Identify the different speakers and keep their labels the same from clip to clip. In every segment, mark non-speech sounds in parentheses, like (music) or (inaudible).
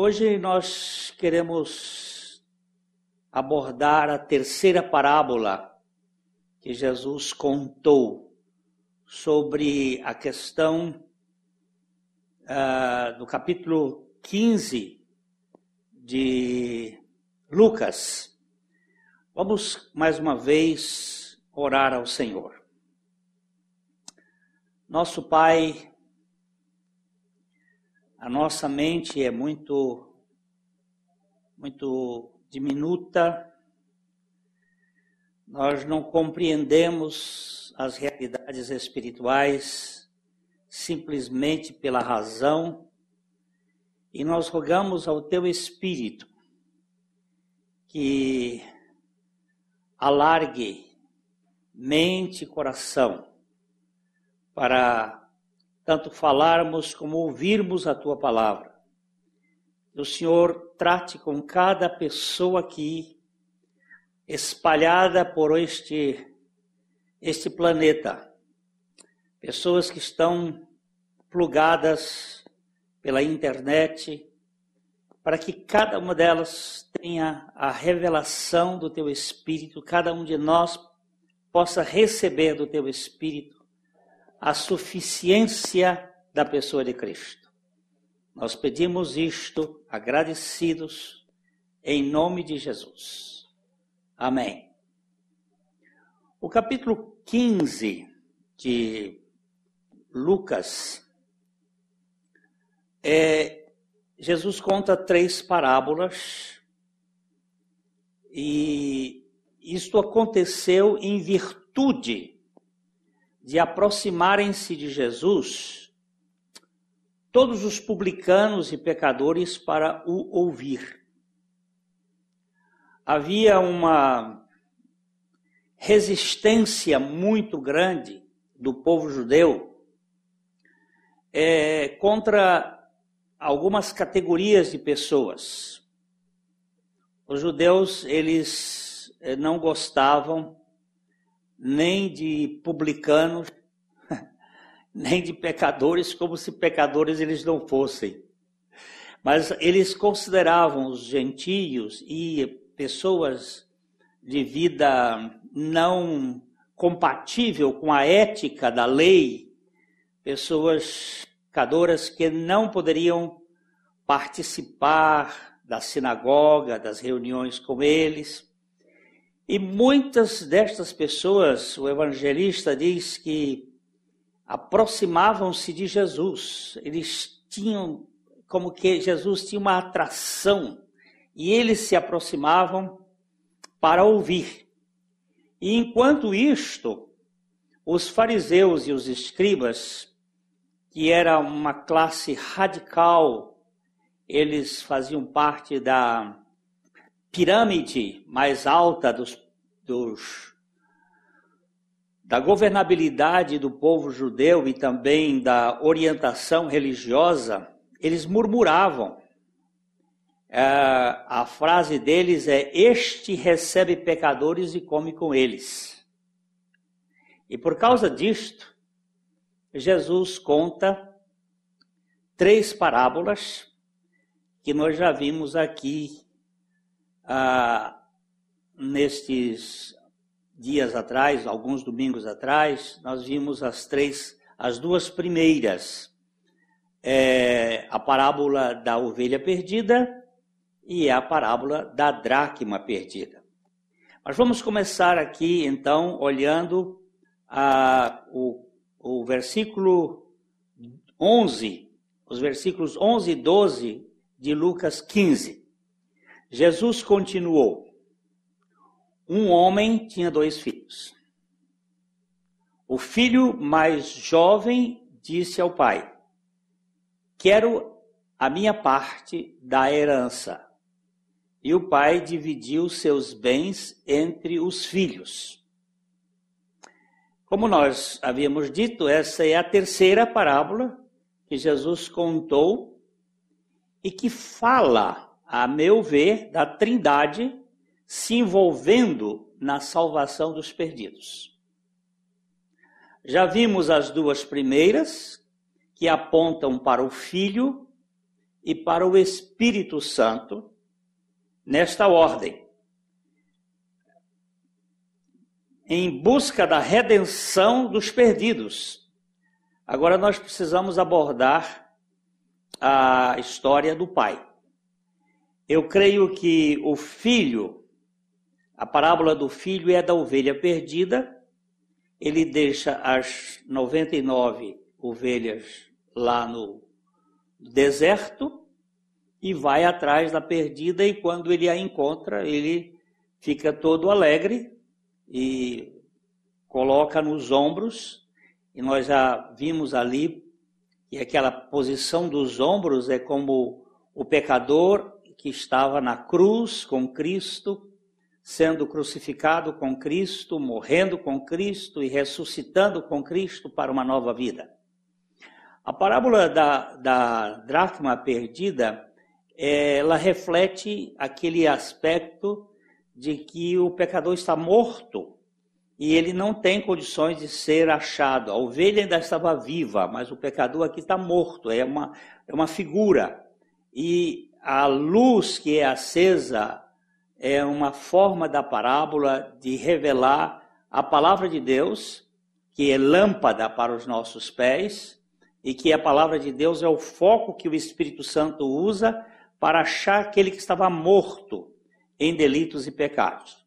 Speaker 1: Hoje nós queremos abordar a terceira parábola que Jesus contou sobre a questão uh, do capítulo 15 de Lucas. Vamos mais uma vez orar ao Senhor. Nosso Pai, a nossa mente é muito, muito diminuta, nós não compreendemos as realidades espirituais simplesmente pela razão, e nós rogamos ao Teu Espírito que alargue mente e coração para tanto falarmos como ouvirmos a tua palavra. Que o Senhor trate com cada pessoa aqui espalhada por este este planeta. Pessoas que estão plugadas pela internet, para que cada uma delas tenha a revelação do teu Espírito, cada um de nós possa receber do teu Espírito a suficiência da pessoa de Cristo. Nós pedimos isto agradecidos em nome de Jesus. Amém. O capítulo 15 de Lucas é Jesus conta três parábolas e isto aconteceu em virtude de aproximarem-se de Jesus todos os publicanos e pecadores para o ouvir. Havia uma resistência muito grande do povo judeu é, contra algumas categorias de pessoas. Os judeus, eles eh, não gostavam nem de publicanos, (laughs) nem de pecadores, como se pecadores eles não fossem. Mas eles consideravam os gentios e pessoas de vida não compatível com a ética da lei, pessoas pecadoras que não poderiam participar da sinagoga, das reuniões com eles. E muitas destas pessoas, o evangelista diz que aproximavam-se de Jesus. Eles tinham como que Jesus tinha uma atração e eles se aproximavam para ouvir. E enquanto isto, os fariseus e os escribas que era uma classe radical, eles faziam parte da pirâmide mais alta dos, dos, da governabilidade do povo judeu e também da orientação religiosa, eles murmuravam. É, a frase deles é: Este recebe pecadores e come com eles. E por causa disto, Jesus conta três parábolas que nós já vimos aqui ah, nestes dias atrás, alguns domingos atrás, nós vimos as três, as duas primeiras, é, a parábola da ovelha perdida e a parábola da dracma perdida. Mas vamos começar aqui então olhando a, o o versículo 11, os versículos 11 e 12 de Lucas 15. Jesus continuou: Um homem tinha dois filhos. O filho mais jovem disse ao pai: Quero a minha parte da herança. E o pai dividiu seus bens entre os filhos. Como nós havíamos dito, essa é a terceira parábola que Jesus contou e que fala, a meu ver, da Trindade se envolvendo na salvação dos perdidos. Já vimos as duas primeiras, que apontam para o Filho e para o Espírito Santo, nesta ordem. Em busca da redenção dos perdidos. Agora nós precisamos abordar a história do pai. Eu creio que o filho, a parábola do filho é da ovelha perdida, ele deixa as 99 ovelhas lá no deserto e vai atrás da perdida e quando ele a encontra, ele fica todo alegre e coloca nos ombros. E nós já vimos ali que aquela posição dos ombros é como o pecador que estava na cruz com Cristo sendo crucificado com Cristo, morrendo com Cristo e ressuscitando com Cristo para uma nova vida. A parábola da, da dracma perdida, ela reflete aquele aspecto de que o pecador está morto e ele não tem condições de ser achado. A ovelha ainda estava viva, mas o pecador aqui está morto, é uma, é uma figura. E a luz que é acesa é uma forma da parábola de revelar a palavra de Deus, que é lâmpada para os nossos pés, e que a palavra de Deus é o foco que o Espírito Santo usa para achar aquele que estava morto em delitos e pecados.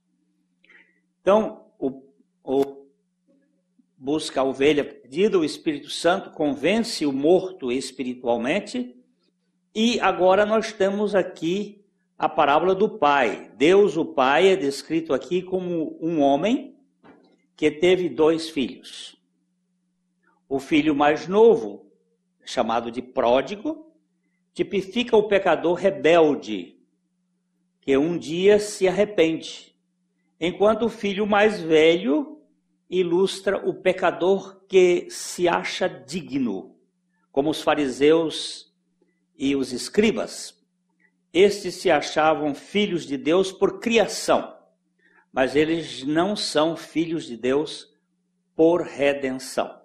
Speaker 1: Então, o, o busca a ovelha perdida, o Espírito Santo convence o morto espiritualmente, e agora nós temos aqui a parábola do pai. Deus, o pai, é descrito aqui como um homem que teve dois filhos. O filho mais novo, chamado de pródigo, tipifica o pecador rebelde, que um dia se arrepende, enquanto o filho mais velho ilustra o pecador que se acha digno, como os fariseus e os escribas. Estes se achavam filhos de Deus por criação, mas eles não são filhos de Deus por redenção.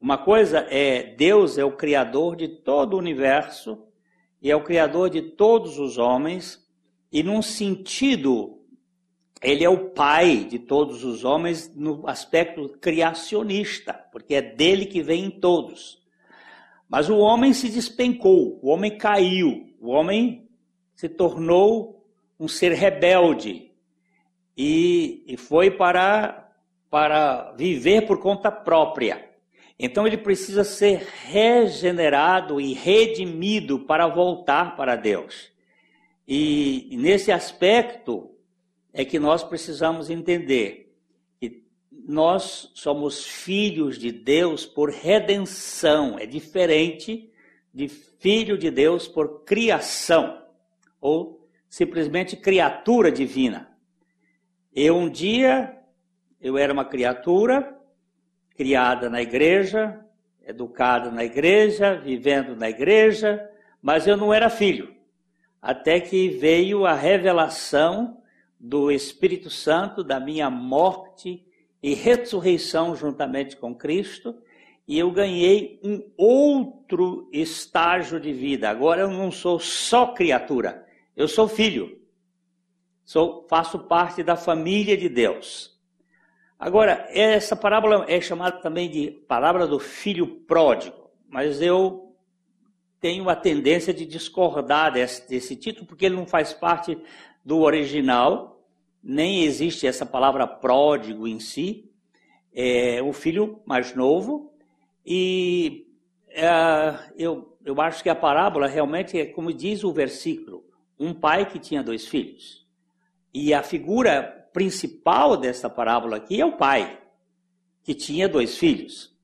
Speaker 1: Uma coisa é Deus é o criador de todo o universo e é o criador de todos os homens, e num sentido ele é o pai de todos os homens no aspecto criacionista, porque é dele que vem todos. Mas o homem se despencou, o homem caiu, o homem se tornou um ser rebelde e, e foi para, para viver por conta própria. Então ele precisa ser regenerado e redimido para voltar para Deus. E nesse aspecto é que nós precisamos entender nós somos filhos de Deus por redenção, é diferente de filho de Deus por criação, ou simplesmente criatura divina. Eu um dia, eu era uma criatura, criada na igreja, educada na igreja, vivendo na igreja, mas eu não era filho. Até que veio a revelação do Espírito Santo da minha morte e ressurreição juntamente com Cristo, e eu ganhei um outro estágio de vida. Agora eu não sou só criatura, eu sou filho. Sou, faço parte da família de Deus. Agora, essa parábola é chamada também de parábola do filho pródigo, mas eu tenho a tendência de discordar desse, desse título, porque ele não faz parte do original, nem existe essa palavra pródigo em si. É o filho mais novo, e é, eu, eu acho que a parábola realmente é como diz o versículo: um pai que tinha dois filhos. E a figura principal dessa parábola aqui é o pai, que tinha dois filhos.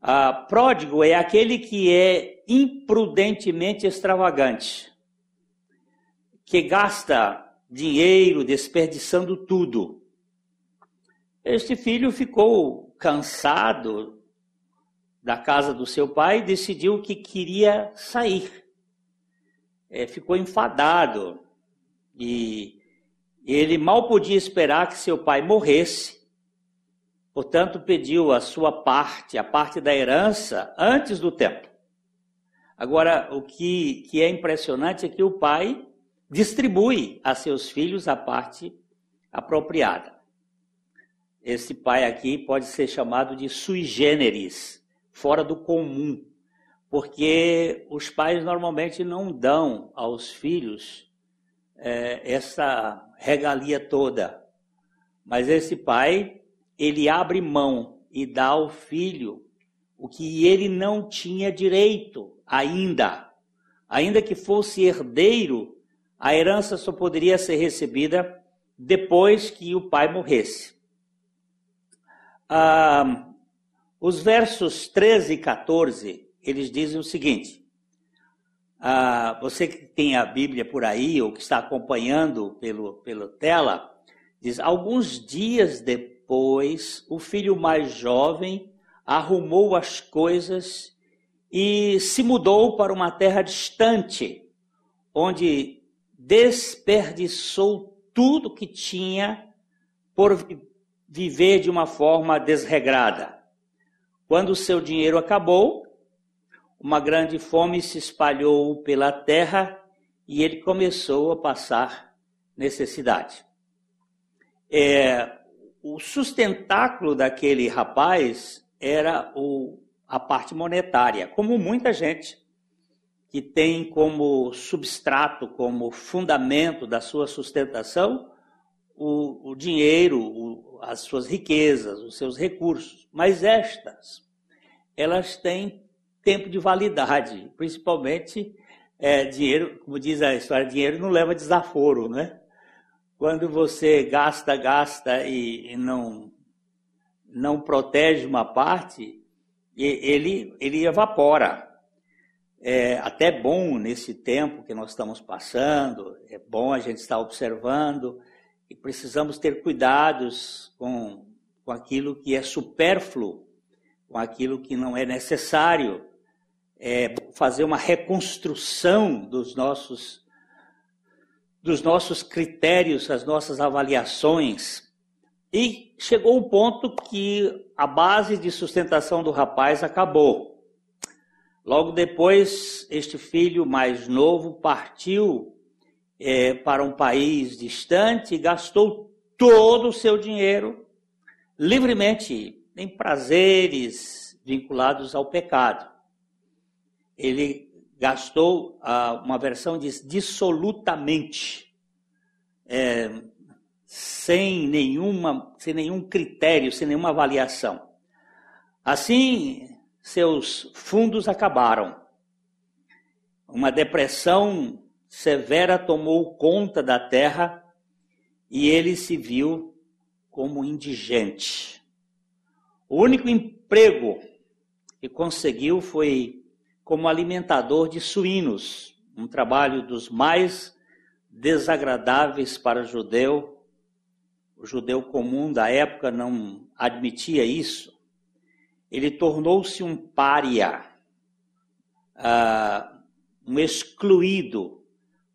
Speaker 1: Ah, pródigo é aquele que é imprudentemente extravagante, que gasta dinheiro desperdiçando tudo. Este filho ficou cansado da casa do seu pai, decidiu que queria sair. É, ficou enfadado e ele mal podia esperar que seu pai morresse. Portanto, pediu a sua parte, a parte da herança, antes do tempo. Agora, o que, que é impressionante é que o pai distribui a seus filhos a parte apropriada. Esse pai aqui pode ser chamado de sui generis, fora do comum, porque os pais normalmente não dão aos filhos é, essa regalia toda. Mas esse pai, ele abre mão e dá ao filho o que ele não tinha direito ainda. Ainda que fosse herdeiro, a herança só poderia ser recebida depois que o pai morresse. Ah, os versos 13 e 14, eles dizem o seguinte: ah, você que tem a Bíblia por aí, ou que está acompanhando pelo, pela tela, diz: alguns dias depois, o filho mais jovem arrumou as coisas e se mudou para uma terra distante, onde desperdiçou tudo que tinha por viver de uma forma desregrada. Quando o seu dinheiro acabou, uma grande fome se espalhou pela terra e ele começou a passar necessidade. É, o sustentáculo daquele rapaz era o, a parte monetária, como muita gente que tem como substrato, como fundamento da sua sustentação o, o dinheiro, o, as suas riquezas, os seus recursos. Mas estas, elas têm tempo de validade, principalmente é, dinheiro, como diz a história, dinheiro não leva desaforo, né? Quando você gasta, gasta e, e não não protege uma parte, ele ele evapora. É até bom nesse tempo que nós estamos passando, é bom a gente estar observando e precisamos ter cuidados com, com aquilo que é supérfluo, com aquilo que não é necessário, é, fazer uma reconstrução dos nossos dos nossos critérios, as nossas avaliações. E chegou um ponto que a base de sustentação do rapaz acabou. Logo depois, este filho mais novo partiu é, para um país distante, gastou todo o seu dinheiro livremente em prazeres vinculados ao pecado. Ele gastou, ah, uma versão diz, dissolutamente, é, sem, nenhuma, sem nenhum critério, sem nenhuma avaliação. Assim, seus fundos acabaram. Uma depressão severa tomou conta da terra e ele se viu como indigente. O único emprego que conseguiu foi como alimentador de suínos, um trabalho dos mais desagradáveis para o judeu. O judeu comum da época não admitia isso. Ele tornou-se um pária, uh, um excluído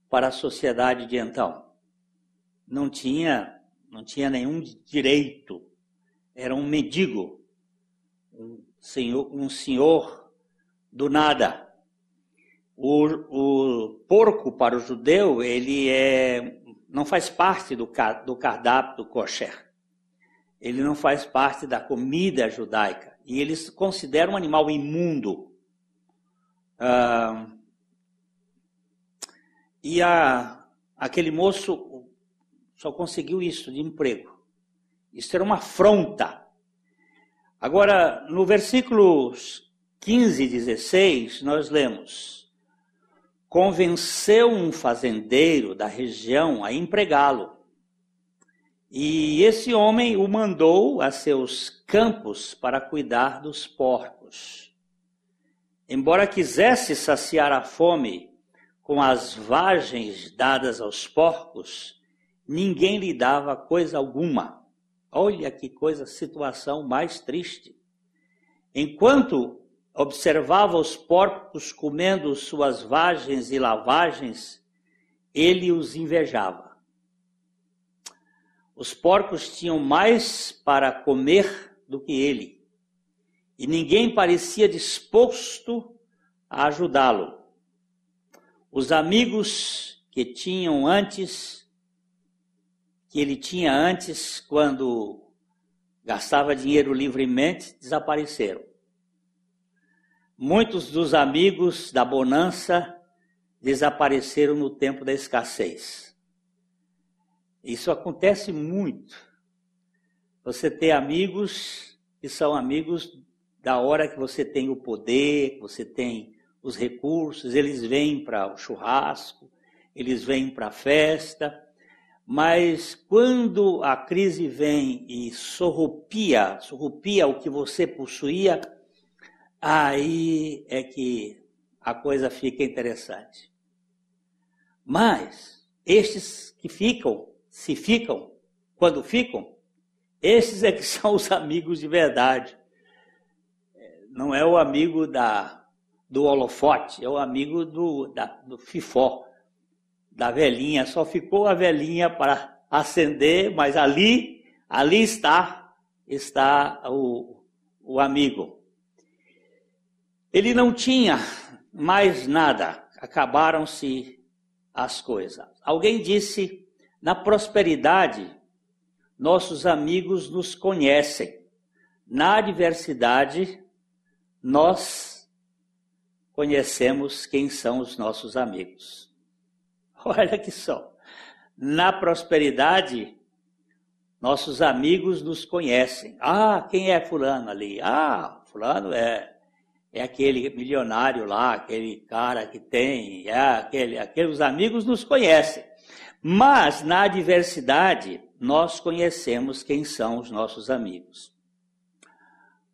Speaker 1: para a sociedade de então. Não tinha, não tinha nenhum direito. Era um mendigo, um senhor, um senhor do nada. O, o porco para o judeu ele é, não faz parte do, do cardápio do kosher. Ele não faz parte da comida judaica e eles consideram um animal imundo. Ah, e a, aquele moço só conseguiu isso de emprego. Isso era uma afronta. Agora, no versículos 15 e 16, nós lemos: Convenceu um fazendeiro da região a empregá-lo. E esse homem o mandou a seus campos para cuidar dos porcos. Embora quisesse saciar a fome com as vagens dadas aos porcos, ninguém lhe dava coisa alguma. Olha que coisa, situação mais triste. Enquanto observava os porcos comendo suas vagens e lavagens, ele os invejava. Os porcos tinham mais para comer do que ele, e ninguém parecia disposto a ajudá-lo. Os amigos que tinham antes, que ele tinha antes, quando gastava dinheiro livremente, desapareceram. Muitos dos amigos da bonança desapareceram no tempo da escassez. Isso acontece muito. Você tem amigos que são amigos da hora que você tem o poder, que você tem os recursos, eles vêm para o churrasco, eles vêm para a festa, mas quando a crise vem e sorrupia, sorrupia o que você possuía, aí é que a coisa fica interessante. Mas estes que ficam, se ficam, quando ficam, esses é que (laughs) são os amigos de verdade. Não é o amigo da, do holofote, é o amigo do, da, do fifó, da velhinha. Só ficou a velhinha para acender, mas ali, ali está, está o, o amigo. Ele não tinha mais nada, acabaram-se as coisas. Alguém disse: na prosperidade, nossos amigos nos conhecem. Na adversidade, nós conhecemos quem são os nossos amigos. (laughs) Olha que só. Na prosperidade, nossos amigos nos conhecem. Ah, quem é fulano ali? Ah, fulano é é aquele milionário lá, aquele cara que tem, é aquele, aqueles amigos nos conhecem. Mas na adversidade, nós conhecemos quem são os nossos amigos.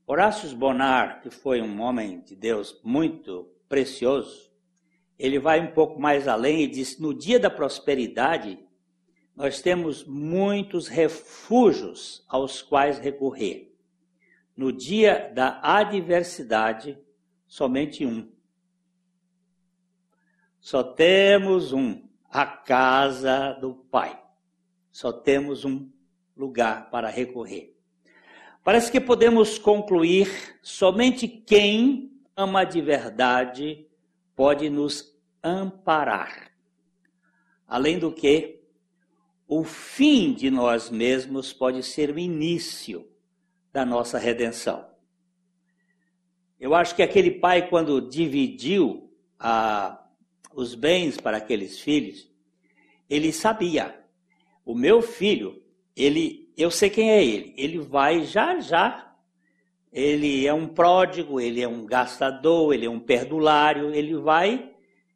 Speaker 1: Horácio Bonar, que foi um homem de Deus muito precioso, ele vai um pouco mais além e diz: no dia da prosperidade, nós temos muitos refúgios aos quais recorrer. No dia da adversidade, somente um. Só temos um, a casa do Pai. Só temos um lugar para recorrer. Parece que podemos concluir somente quem ama de verdade pode nos amparar. Além do que, o fim de nós mesmos pode ser o início da nossa redenção. Eu acho que aquele pai, quando dividiu a, os bens para aqueles filhos, ele sabia. O meu filho, ele, eu sei quem é ele. Ele vai já já. Ele é um pródigo, ele é um gastador, ele é um perdulário. Ele vai,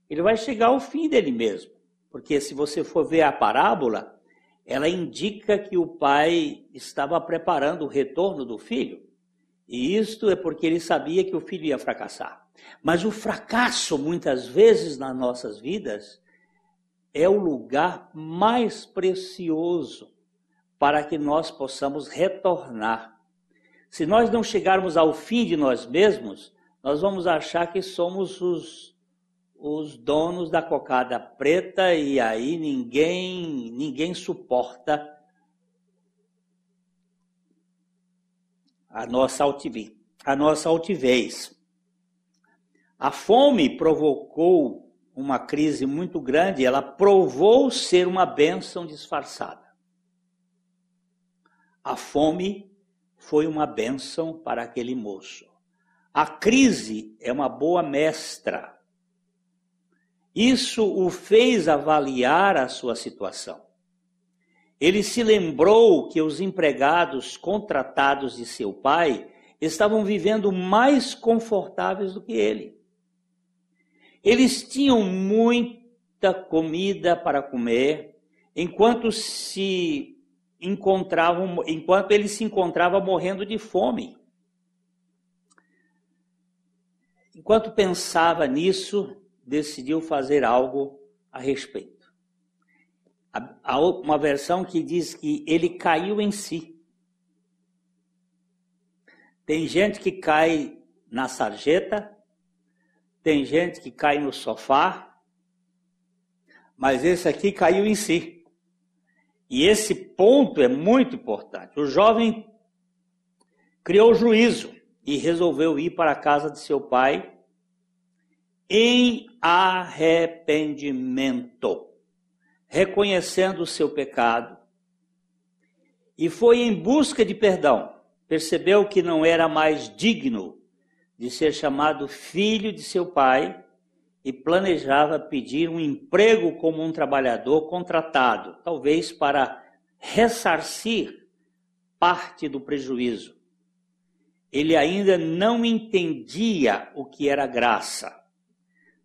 Speaker 1: ele vai chegar ao fim dele mesmo. Porque se você for ver a parábola, ela indica que o pai estava preparando o retorno do filho. E isto é porque ele sabia que o filho ia fracassar. Mas o fracasso, muitas vezes nas nossas vidas, é o lugar mais precioso para que nós possamos retornar. Se nós não chegarmos ao fim de nós mesmos, nós vamos achar que somos os, os donos da cocada preta e aí ninguém ninguém suporta a nossa altivez. A nossa altivez. A fome provocou uma crise muito grande, ela provou ser uma bênção disfarçada. A fome foi uma bênção para aquele moço. A crise é uma boa mestra. Isso o fez avaliar a sua situação. Ele se lembrou que os empregados contratados de seu pai estavam vivendo mais confortáveis do que ele. Eles tinham muita comida para comer, enquanto se encontravam, enquanto ele se encontrava morrendo de fome. Enquanto pensava nisso, decidiu fazer algo a respeito. Há uma versão que diz que ele caiu em si. Tem gente que cai na sarjeta, tem gente que cai no sofá, mas esse aqui caiu em si. E esse ponto é muito importante. O jovem criou juízo e resolveu ir para a casa de seu pai em arrependimento, reconhecendo o seu pecado, e foi em busca de perdão. Percebeu que não era mais digno de ser chamado filho de seu pai e planejava pedir um emprego como um trabalhador contratado, talvez para ressarcir parte do prejuízo. Ele ainda não entendia o que era graça.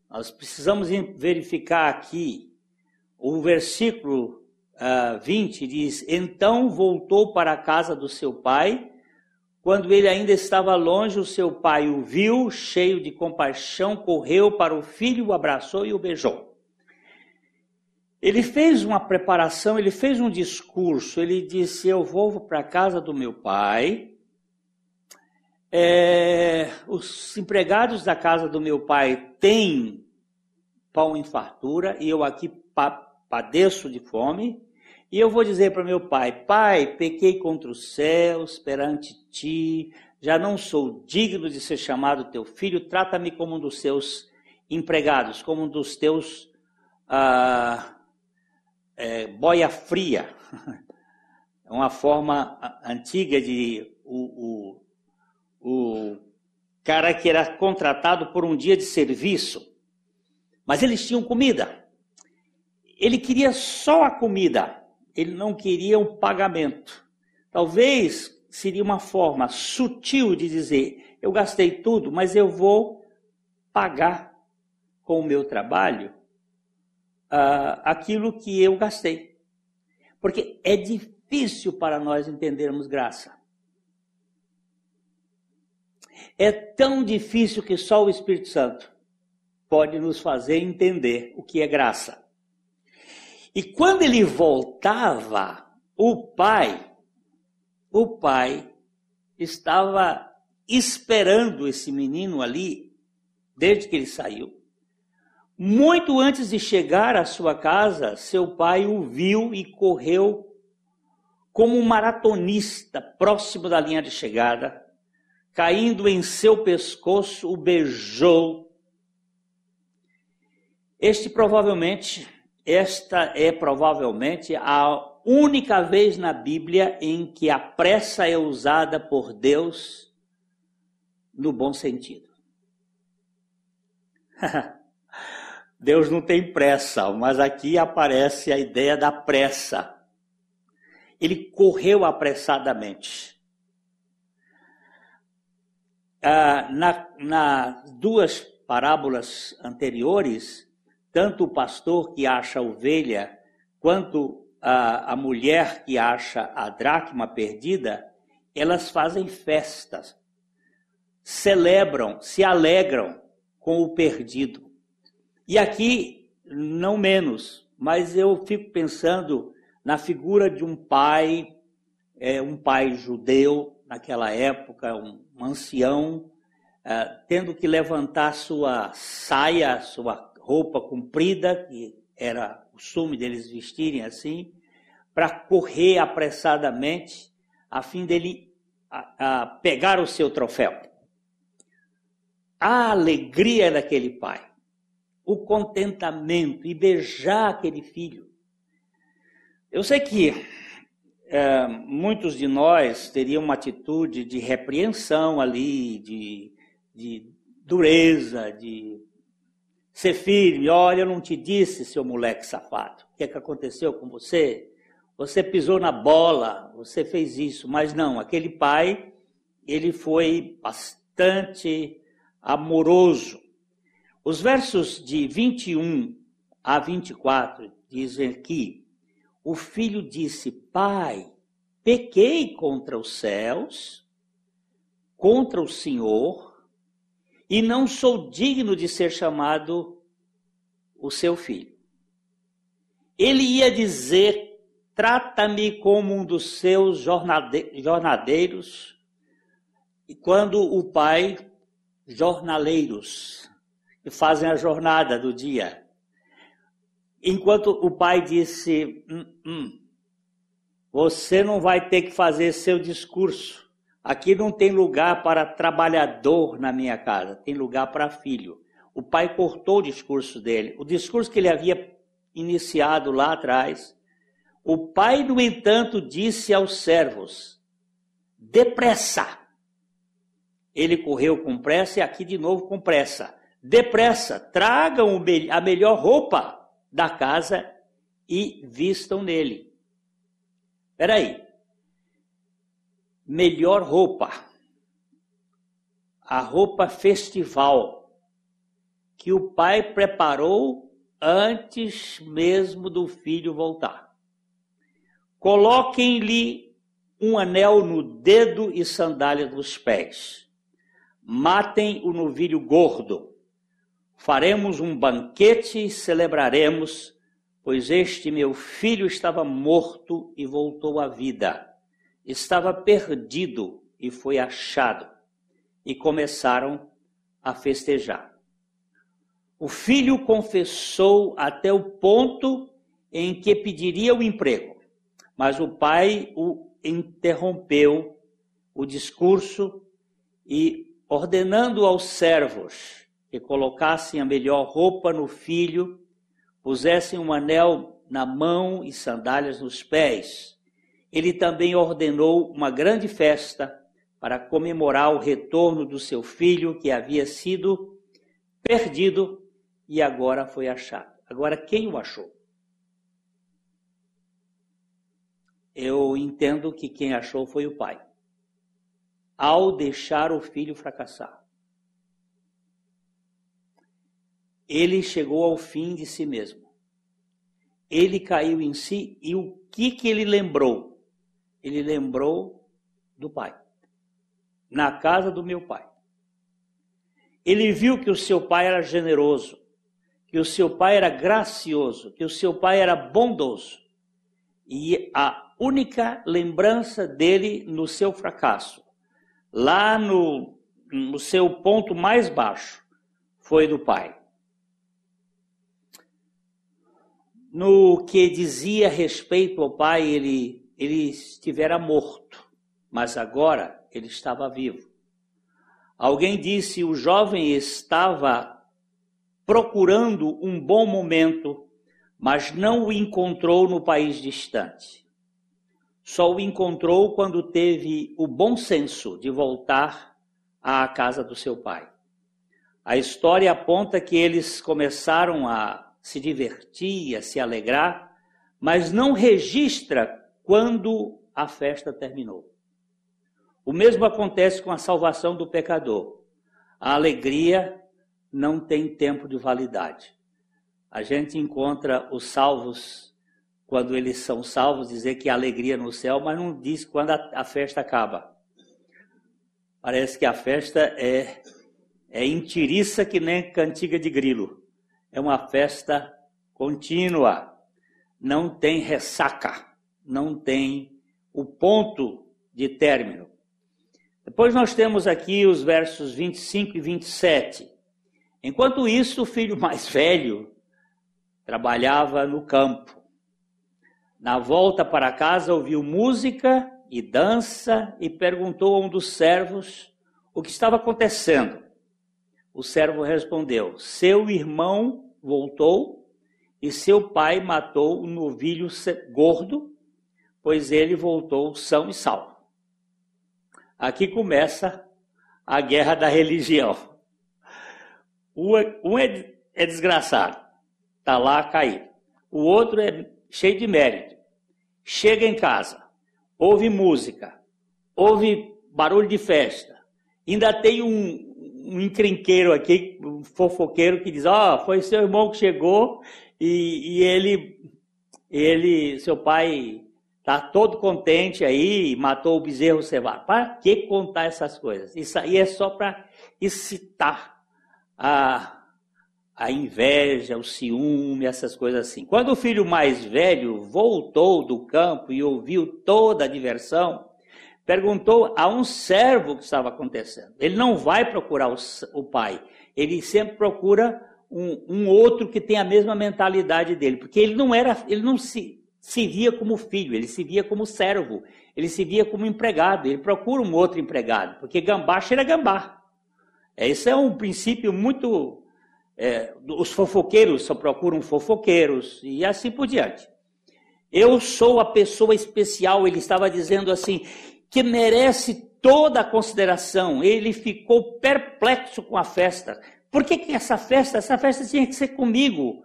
Speaker 1: Nós precisamos verificar aqui o versículo uh, ah, 20 diz: Então voltou para a casa do seu pai. Quando ele ainda estava longe, o seu pai o viu, cheio de compaixão, correu para o filho, o abraçou e o beijou. Ele fez uma preparação, ele fez um discurso, ele disse: Eu vou para a casa do meu pai. É, os empregados da casa do meu pai têm pão em fartura e eu aqui padeço de fome. E eu vou dizer para meu pai: Pai, pequei contra os céus perante ti, já não sou digno de ser chamado teu filho, trata-me como um dos seus empregados, como um dos teus. Ah, é, boia fria. (laughs) É uma forma antiga de o, o, o cara que era contratado por um dia de serviço. Mas eles tinham comida. Ele queria só a comida, ele não queria o pagamento. Talvez seria uma forma sutil de dizer: eu gastei tudo, mas eu vou pagar com o meu trabalho uh, aquilo que eu gastei. Porque é difícil para nós entendermos graça. É tão difícil que só o Espírito Santo pode nos fazer entender o que é graça. E quando ele voltava, o pai, o pai estava esperando esse menino ali desde que ele saiu. Muito antes de chegar à sua casa, seu pai o viu e correu como um maratonista próximo da linha de chegada, caindo em seu pescoço, o beijou. Este provavelmente, esta é provavelmente a única vez na Bíblia em que a pressa é usada por Deus no bom sentido. (laughs) Deus não tem pressa, mas aqui aparece a ideia da pressa. Ele correu apressadamente. Ah, na, nas duas parábolas anteriores, tanto o pastor que acha a ovelha, quanto a, a mulher que acha a dracma perdida, elas fazem festas, celebram, se alegram com o perdido. E aqui, não menos, mas eu fico pensando na figura de um pai, é, um pai judeu naquela época, um, um ancião, é, tendo que levantar sua saia, sua roupa comprida, que era o costume deles vestirem assim, para correr apressadamente, a fim dele a, a pegar o seu troféu. A alegria daquele pai o contentamento e beijar aquele filho. Eu sei que é, muitos de nós teriam uma atitude de repreensão ali, de, de dureza, de ser firme. Olha, eu não te disse, seu moleque safado, o que é que aconteceu com você? Você pisou na bola, você fez isso. Mas não, aquele pai, ele foi bastante amoroso. Os versos de 21 a 24 dizem que o filho disse: Pai, pequei contra os céus, contra o Senhor, e não sou digno de ser chamado o seu filho. Ele ia dizer: Trata-me como um dos seus jornadeiros, e quando o pai, jornaleiros, que fazem a jornada do dia. Enquanto o pai disse: hum, hum, Você não vai ter que fazer seu discurso. Aqui não tem lugar para trabalhador na minha casa, tem lugar para filho. O pai cortou o discurso dele, o discurso que ele havia iniciado lá atrás. O pai, no entanto, disse aos servos: depressa. Ele correu com pressa e aqui de novo com pressa. Depressa, tragam a melhor roupa da casa e vistam nele. Peraí. Melhor roupa. A roupa festival que o pai preparou antes mesmo do filho voltar. Coloquem-lhe um anel no dedo e sandália nos pés. Matem o novilho gordo. Faremos um banquete e celebraremos, pois este meu filho estava morto e voltou à vida. Estava perdido e foi achado. E começaram a festejar. O filho confessou até o ponto em que pediria o emprego, mas o pai o interrompeu o discurso e, ordenando aos servos que colocassem a melhor roupa no filho, pusessem um anel na mão e sandálias nos pés, ele também ordenou uma grande festa para comemorar o retorno do seu filho que havia sido perdido e agora foi achado. Agora, quem o achou? Eu entendo que quem achou foi o pai, ao deixar o filho fracassar. Ele chegou ao fim de si mesmo. Ele caiu em si e o que que ele lembrou? Ele lembrou do pai. Na casa do meu pai. Ele viu que o seu pai era generoso que o seu pai era gracioso, que o seu pai era bondoso. E a única lembrança dele no seu fracasso, lá no, no seu ponto mais baixo, foi do pai. No que dizia respeito ao pai, ele, ele estivera morto, mas agora ele estava vivo. Alguém disse: o jovem estava procurando um bom momento, mas não o encontrou no país distante. Só o encontrou quando teve o bom senso de voltar à casa do seu pai. A história aponta que eles começaram a se divertir, a se alegrar, mas não registra quando a festa terminou. O mesmo acontece com a salvação do pecador. A alegria não tem tempo de validade. A gente encontra os salvos, quando eles são salvos, dizer que há alegria no céu, mas não diz quando a, a festa acaba. Parece que a festa é, é intiriça que nem cantiga de grilo. É uma festa contínua. Não tem ressaca. Não tem o ponto de término. Depois nós temos aqui os versos 25 e 27. Enquanto isso, o filho mais velho trabalhava no campo. Na volta para casa, ouviu música e dança e perguntou a um dos servos o que estava acontecendo. O servo respondeu: Seu irmão voltou e seu pai matou o novilho gordo, pois ele voltou são e salvo. Aqui começa a guerra da religião. Um é, é desgraçado, está lá caído. O outro é cheio de mérito. Chega em casa, ouve música, ouve barulho de festa. Ainda tem um, um encrenqueiro aqui, um fofoqueiro, que diz: Ó, oh, foi seu irmão que chegou e, e ele, ele, seu pai está todo contente aí, matou o bezerro cevado. Para que contar essas coisas? Isso aí é só para excitar a, a inveja, o ciúme, essas coisas assim. Quando o filho mais velho voltou do campo e ouviu toda a diversão, perguntou a um servo o que estava acontecendo. Ele não vai procurar o, o pai, ele sempre procura um, um, outro que tem a mesma mentalidade dele, porque ele não era, ele não se, se via como filho, ele se via como servo, ele se via como empregado, ele procura um outro empregado, porque gambá cheira gambá. Esse é um princípio muito é, os fofoqueiros só procuram fofoqueiros e assim por diante. Eu sou a pessoa especial, ele estava dizendo assim, que merece toda a consideração. Ele ficou perplexo com a festa. Por que, que essa festa? Essa festa tinha que ser comigo.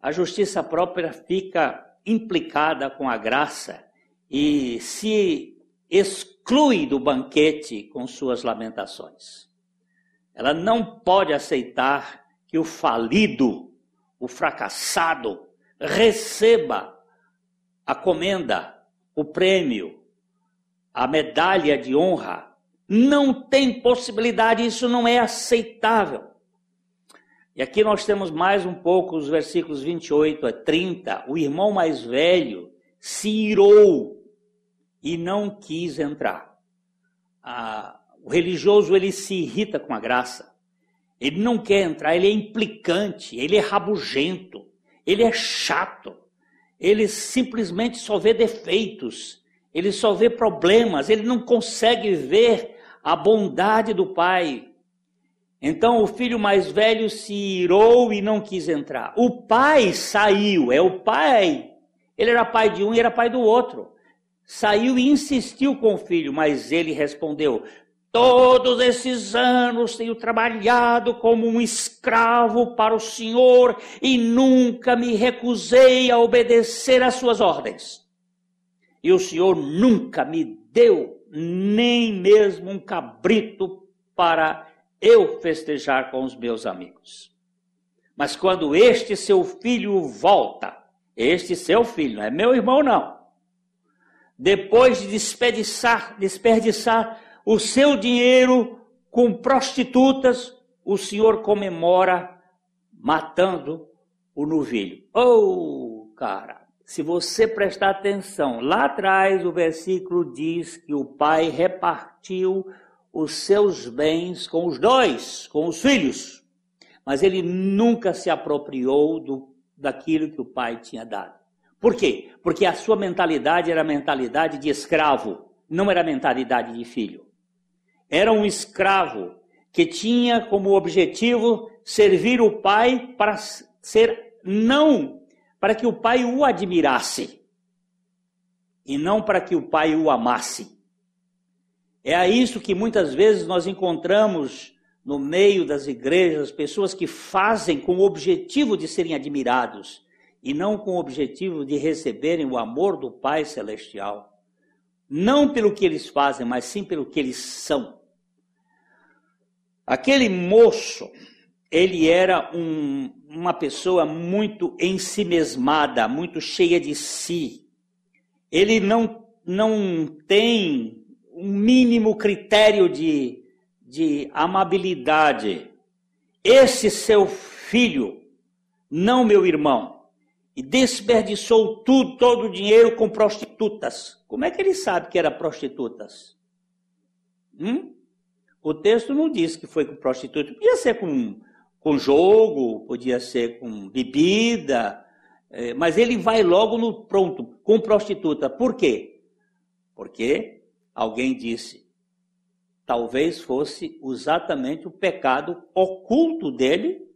Speaker 1: A justiça própria fica implicada com a graça e se exclui do banquete com suas lamentações. Ela não pode aceitar que o falido, o fracassado, receba a comenda, o prêmio, a medalha de honra. Não tem possibilidade, isso não é aceitável. E aqui nós temos mais um pouco os versículos 28 a 30. O irmão mais velho se irou e não quis entrar. Ah, o religioso ele se irrita com a graça. Ele não quer entrar, ele é implicante, ele é rabugento, ele é chato. Ele simplesmente só vê defeitos, ele só vê problemas, ele não consegue ver a bondade do pai. Então o filho mais velho se irou e não quis entrar. O pai saiu, é o pai. Ele era pai de um e era pai do outro. Saiu e insistiu com o filho, mas ele respondeu: Todos esses anos tenho trabalhado como um escravo para o Senhor e nunca me recusei a obedecer às suas ordens. E o Senhor nunca me deu nem mesmo um cabrito para eu festejar com os meus amigos. Mas quando este seu filho volta, este seu filho, não é meu irmão não, depois de desperdiçar, desperdiçar o seu dinheiro com prostitutas, o Senhor comemora matando o novilho. Oh, cara, se você prestar atenção, lá atrás o versículo diz que o pai repartiu os seus bens com os dois, com os filhos. Mas ele nunca se apropriou do, daquilo que o pai tinha dado. Por quê? Porque a sua mentalidade era a mentalidade de escravo, não era a mentalidade de filho. Era um escravo que tinha como objetivo servir o pai para ser não para que o pai o admirasse e não para que o pai o amasse. É a isso que muitas vezes nós encontramos no meio das igrejas pessoas que fazem com o objetivo de serem admirados e não com o objetivo de receberem o amor do Pai Celestial. Não pelo que eles fazem, mas sim pelo que eles são. Aquele moço, ele era um, uma pessoa muito ensimesmada, muito cheia de si. Ele não, não tem um mínimo critério de, de amabilidade. Esse seu filho, não meu irmão, e desperdiçou tudo, todo o dinheiro com prostitutas. Como é que ele sabe que era prostitutas? Hum? O texto não diz que foi com prostituta. Podia ser com, com jogo, podia ser com bebida, é, mas ele vai logo no pronto, com prostituta. Por quê? Porque Alguém disse, talvez fosse exatamente o pecado oculto dele,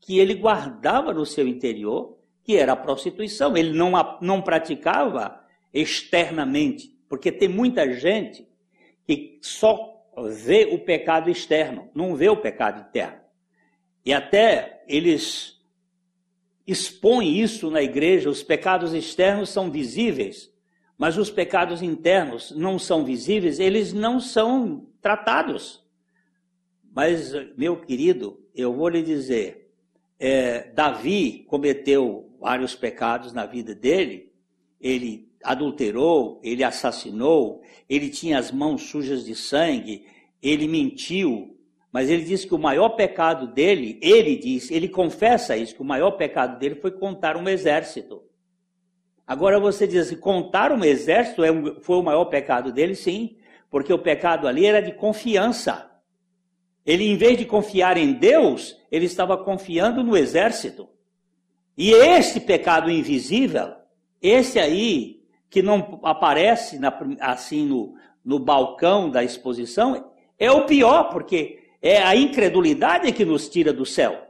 Speaker 1: que ele guardava no seu interior, que era a prostituição. Ele não, não praticava externamente, porque tem muita gente que só vê o pecado externo, não vê o pecado interno. E até eles expõem isso na igreja, os pecados externos são visíveis, mas os pecados internos não são visíveis, eles não são tratados. Mas, meu querido, eu vou lhe dizer, é, Davi cometeu vários pecados na vida dele, ele adulterou, ele assassinou, ele tinha as mãos sujas de sangue, ele mentiu, mas ele disse que o maior pecado dele, ele diz, ele confessa isso, que o maior pecado dele foi contar um exército. Agora você diz assim, contar um exército é foi o maior pecado dele? Sim, porque o pecado ali era de confiança. Ele, em vez de confiar em Deus, ele estava confiando no exército. E este pecado invisível, esse aí, que não aparece na, assim no, no balcão da exposição, é o pior, porque é a incredulidade que nos tira do céu.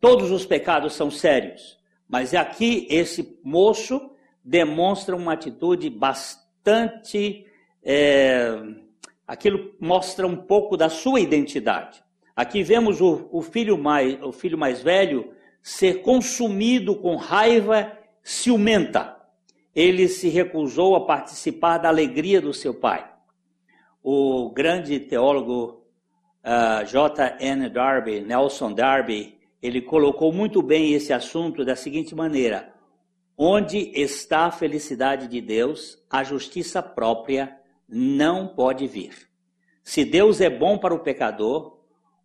Speaker 1: todos os pecados são sérios, mas aqui esse moço demonstra uma atitude bastante. É, aquilo mostra um pouco da sua identidade. Aqui vemos o, o, filho mais, o filho mais velho ser consumido com raiva ciumenta. Ele se recusou a participar da alegria do seu pai. O grande teólogo uh, J.N. Darby, Nelson Darby, ele colocou muito bem esse assunto da seguinte maneira: onde está a felicidade de Deus, a justiça própria não pode vir. Se Deus é bom para o pecador,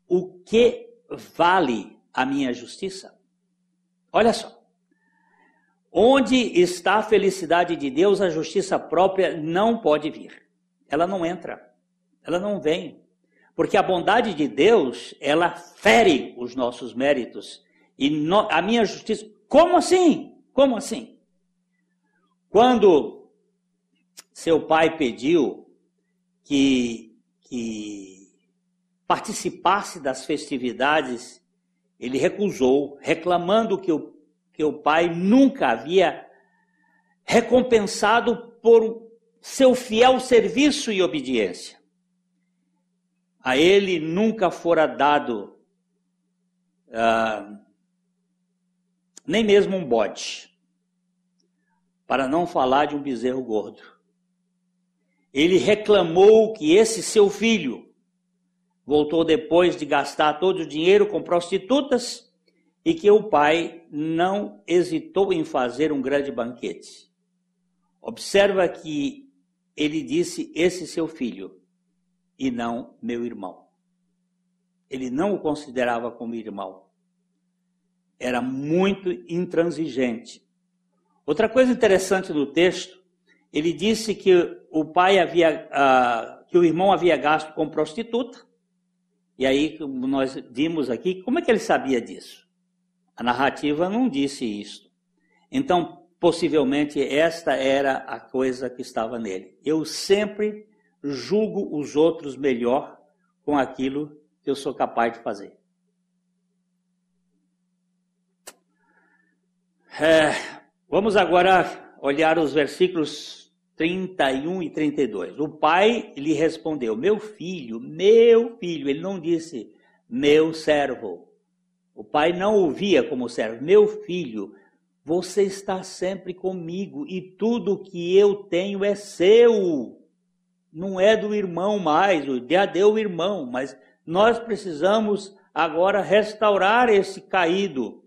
Speaker 1: o que vale a minha justiça? Olha só. Onde está a felicidade de Deus, a justiça própria não pode vir. Ela não entra. Ela não vem. Porque a bondade de Deus, ela fere os nossos méritos. E no, a minha justiça. Como assim? Como assim? Quando seu pai pediu que, que participasse das festividades, ele recusou, reclamando que o, que o pai nunca havia recompensado por seu fiel serviço e obediência a ele nunca fora dado uh, nem mesmo um bode, para não falar de um bezerro gordo. Ele reclamou que esse seu filho voltou depois de gastar todo o dinheiro com prostitutas e que o pai não hesitou em fazer um grande banquete. Observa que ele disse: Esse seu filho e não meu irmão. Ele não o considerava como irmão. Era muito intransigente. Outra coisa interessante no texto, ele disse que o pai havia, uh, que o irmão havia gasto com prostituta. E aí, como nós vimos aqui, como é que ele sabia disso? A narrativa não disse isso. Então, possivelmente, esta era a coisa que estava nele. Eu sempre julgo os outros melhor com aquilo que eu sou capaz de fazer. É, vamos agora olhar os versículos 31 e 32. O pai lhe respondeu: Meu filho, meu filho. Ele não disse meu servo. O pai não ouvia como servo. Meu filho, você está sempre comigo e tudo que eu tenho é seu não é do irmão mais, já deu o irmão, mas nós precisamos agora restaurar esse caído.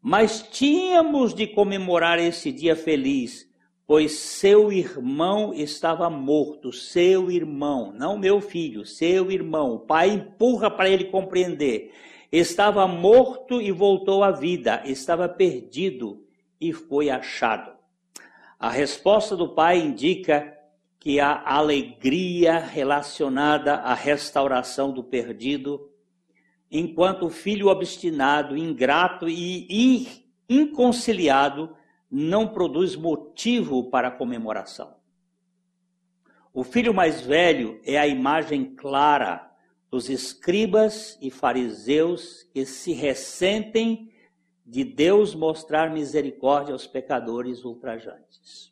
Speaker 1: Mas tínhamos de comemorar esse dia feliz, pois seu irmão estava morto, seu irmão, não meu filho, seu irmão. O pai empurra para ele compreender. Estava morto e voltou à vida, estava perdido e foi achado. A resposta do pai indica que há alegria relacionada à restauração do perdido, enquanto o filho obstinado, ingrato e inconciliado não produz motivo para a comemoração. O filho mais velho é a imagem clara dos escribas e fariseus que se ressentem de Deus mostrar misericórdia aos pecadores ultrajantes.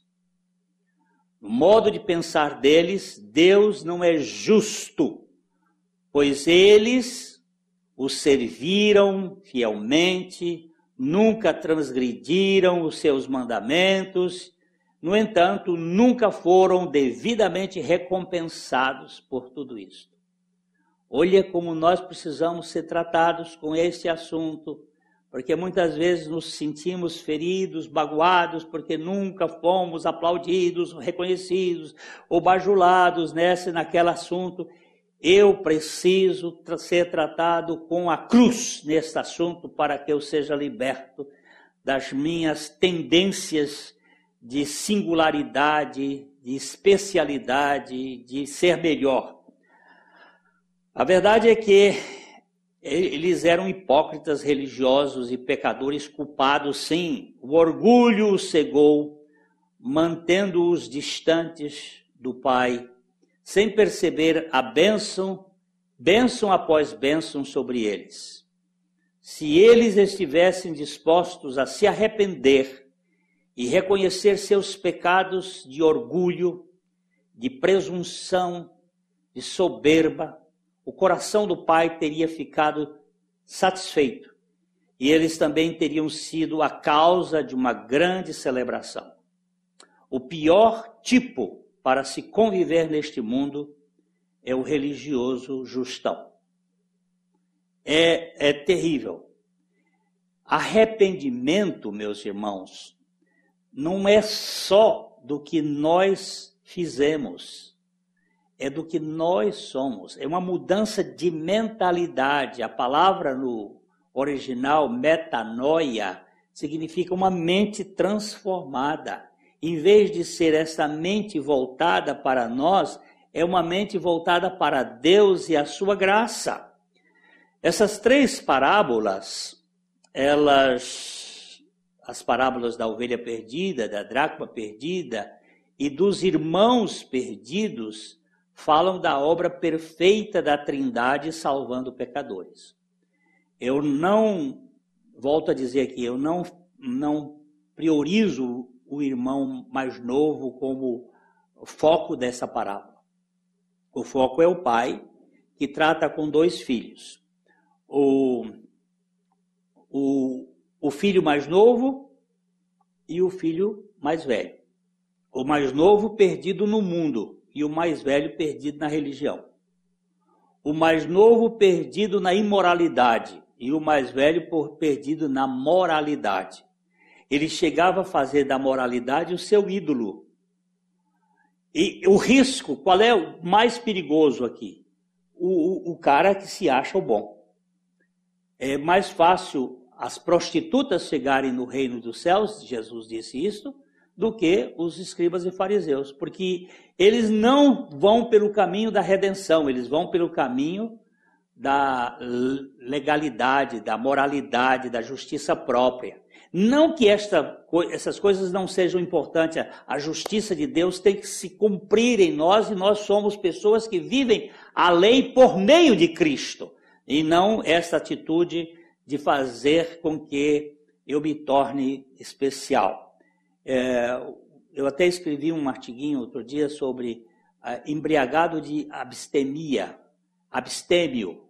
Speaker 1: No modo de pensar deles, Deus não é justo, pois eles o serviram fielmente, nunca transgrediram os seus mandamentos, no entanto, nunca foram devidamente recompensados por tudo isso. Olha como nós precisamos ser tratados com este assunto porque muitas vezes nos sentimos feridos, baguados, porque nunca fomos aplaudidos, reconhecidos ou bajulados nesse naquele assunto. Eu preciso ser tratado com a cruz nesse assunto para que eu seja liberto das minhas tendências de singularidade, de especialidade, de ser melhor. A verdade é que eles eram hipócritas religiosos e pecadores culpados, sim. O orgulho os cegou, mantendo-os distantes do Pai, sem perceber a bênção, bênção após bênção sobre eles. se eles estivessem dispostos a se arrepender e reconhecer seus pecados de orgulho, de presunção, de soberba, o coração do pai teria ficado satisfeito e eles também teriam sido a causa de uma grande celebração. O pior tipo para se conviver neste mundo é o religioso justão. É, é terrível. Arrependimento, meus irmãos, não é só do que nós fizemos, é do que nós somos. É uma mudança de mentalidade. A palavra no original, metanoia, significa uma mente transformada. Em vez de ser essa mente voltada para nós, é uma mente voltada para Deus e a sua graça. Essas três parábolas, elas, as parábolas da ovelha perdida, da dracma perdida e dos irmãos perdidos, falam da obra perfeita da Trindade salvando pecadores. Eu não, volto a dizer aqui, eu não, não priorizo o irmão mais novo como foco dessa parábola. O foco é o pai que trata com dois filhos. O, o, o filho mais novo e o filho mais velho. O mais novo perdido no mundo e o mais velho perdido na religião. O mais novo perdido na imoralidade e o mais velho por perdido na moralidade. Ele chegava a fazer da moralidade o seu ídolo. E o risco, qual é o mais perigoso aqui? O, o, o cara que se acha o bom. É mais fácil as prostitutas chegarem no reino dos céus, Jesus disse isso, do que os escribas e fariseus, porque eles não vão pelo caminho da redenção, eles vão pelo caminho da legalidade, da moralidade, da justiça própria. Não que esta, essas coisas não sejam importantes, a justiça de Deus tem que se cumprir em nós e nós somos pessoas que vivem a lei por meio de Cristo e não essa atitude de fazer com que eu me torne especial. É, eu até escrevi um artiguinho outro dia sobre uh, embriagado de abstemia, abstêmio,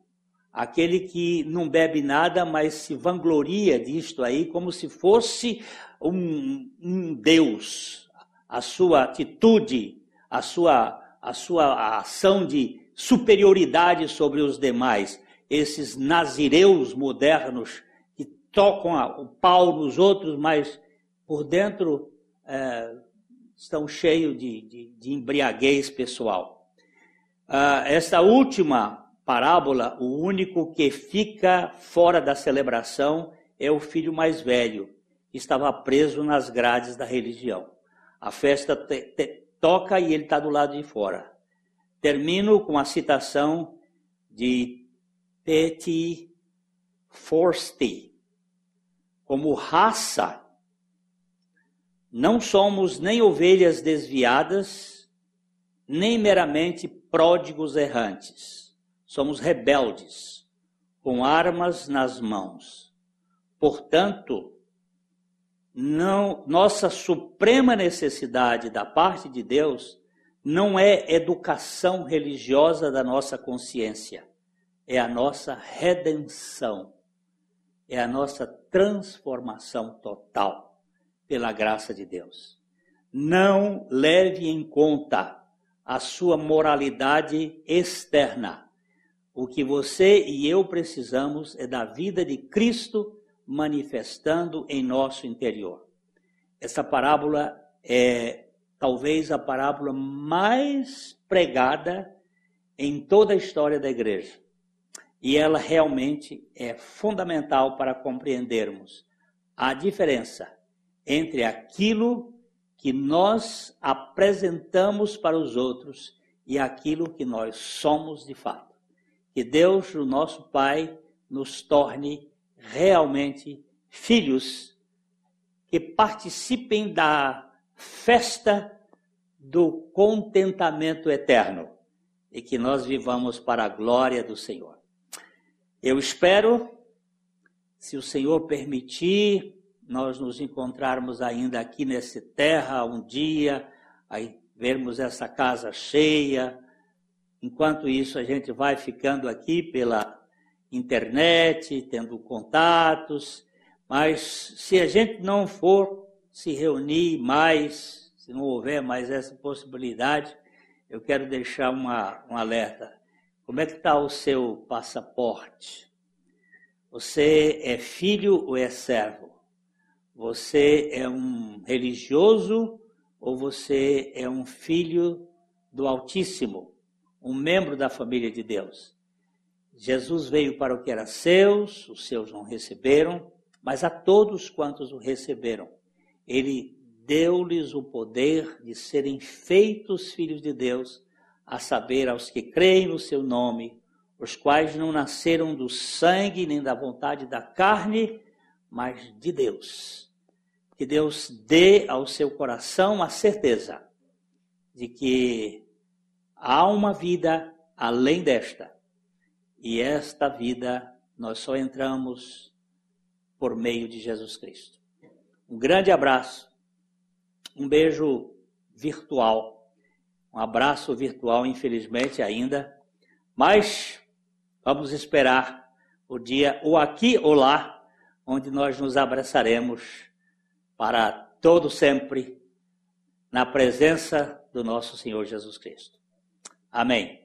Speaker 1: aquele que não bebe nada, mas se vangloria disto aí, como se fosse um, um Deus. A sua atitude, a sua, a sua ação de superioridade sobre os demais. Esses nazireus modernos que tocam o pau nos outros, mas por dentro é, estão cheios de, de, de embriaguez pessoal. Ah, esta última parábola, o único que fica fora da celebração é o filho mais velho, que estava preso nas grades da religião. A festa te, te, toca e ele está do lado de fora. Termino com a citação de Petit Forsti. Como raça, não somos nem ovelhas desviadas, nem meramente pródigos errantes somos rebeldes, com armas nas mãos. Portanto, não, nossa suprema necessidade da parte de Deus não é educação religiosa da nossa consciência, é a nossa redenção, é a nossa transformação total pela graça de Deus. Não leve em conta a sua moralidade externa o que você e eu precisamos é da vida de Cristo manifestando em nosso interior. Essa parábola é talvez a parábola mais pregada em toda a história da igreja. E ela realmente é fundamental para compreendermos a diferença entre aquilo que nós apresentamos para os outros e aquilo que nós somos de fato. Que Deus, o nosso Pai, nos torne realmente filhos que participem da festa do contentamento eterno e que nós vivamos para a glória do Senhor. Eu espero se o Senhor permitir, nós nos encontrarmos ainda aqui nessa terra um dia, aí vermos essa casa cheia. Enquanto isso, a gente vai ficando aqui pela internet, tendo contatos, mas se a gente não for se reunir mais, se não houver mais essa possibilidade, eu quero deixar uma, um alerta. Como é que está o seu passaporte? Você é filho ou é servo? Você é um religioso ou você é um filho do Altíssimo, um membro da família de Deus? Jesus veio para o que era seus, os seus não receberam, mas a todos quantos o receberam, ele deu-lhes o poder de serem feitos filhos de Deus, a saber, aos que creem no seu nome, os quais não nasceram do sangue nem da vontade da carne, mas de Deus. Que Deus dê ao seu coração a certeza de que há uma vida além desta. E esta vida nós só entramos por meio de Jesus Cristo. Um grande abraço, um beijo virtual, um abraço virtual, infelizmente ainda, mas Vamos esperar o dia, ou aqui ou lá, onde nós nos abraçaremos para todo sempre na presença do nosso Senhor Jesus Cristo. Amém.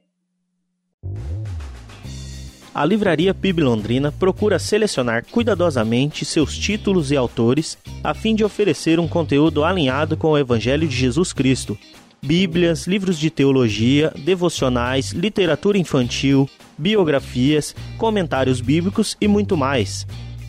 Speaker 2: A Livraria PIB Londrina procura selecionar cuidadosamente seus títulos e autores a fim de oferecer um conteúdo alinhado com o Evangelho de Jesus Cristo. Bíblias, livros de teologia, devocionais, literatura infantil, biografias, comentários bíblicos e muito mais.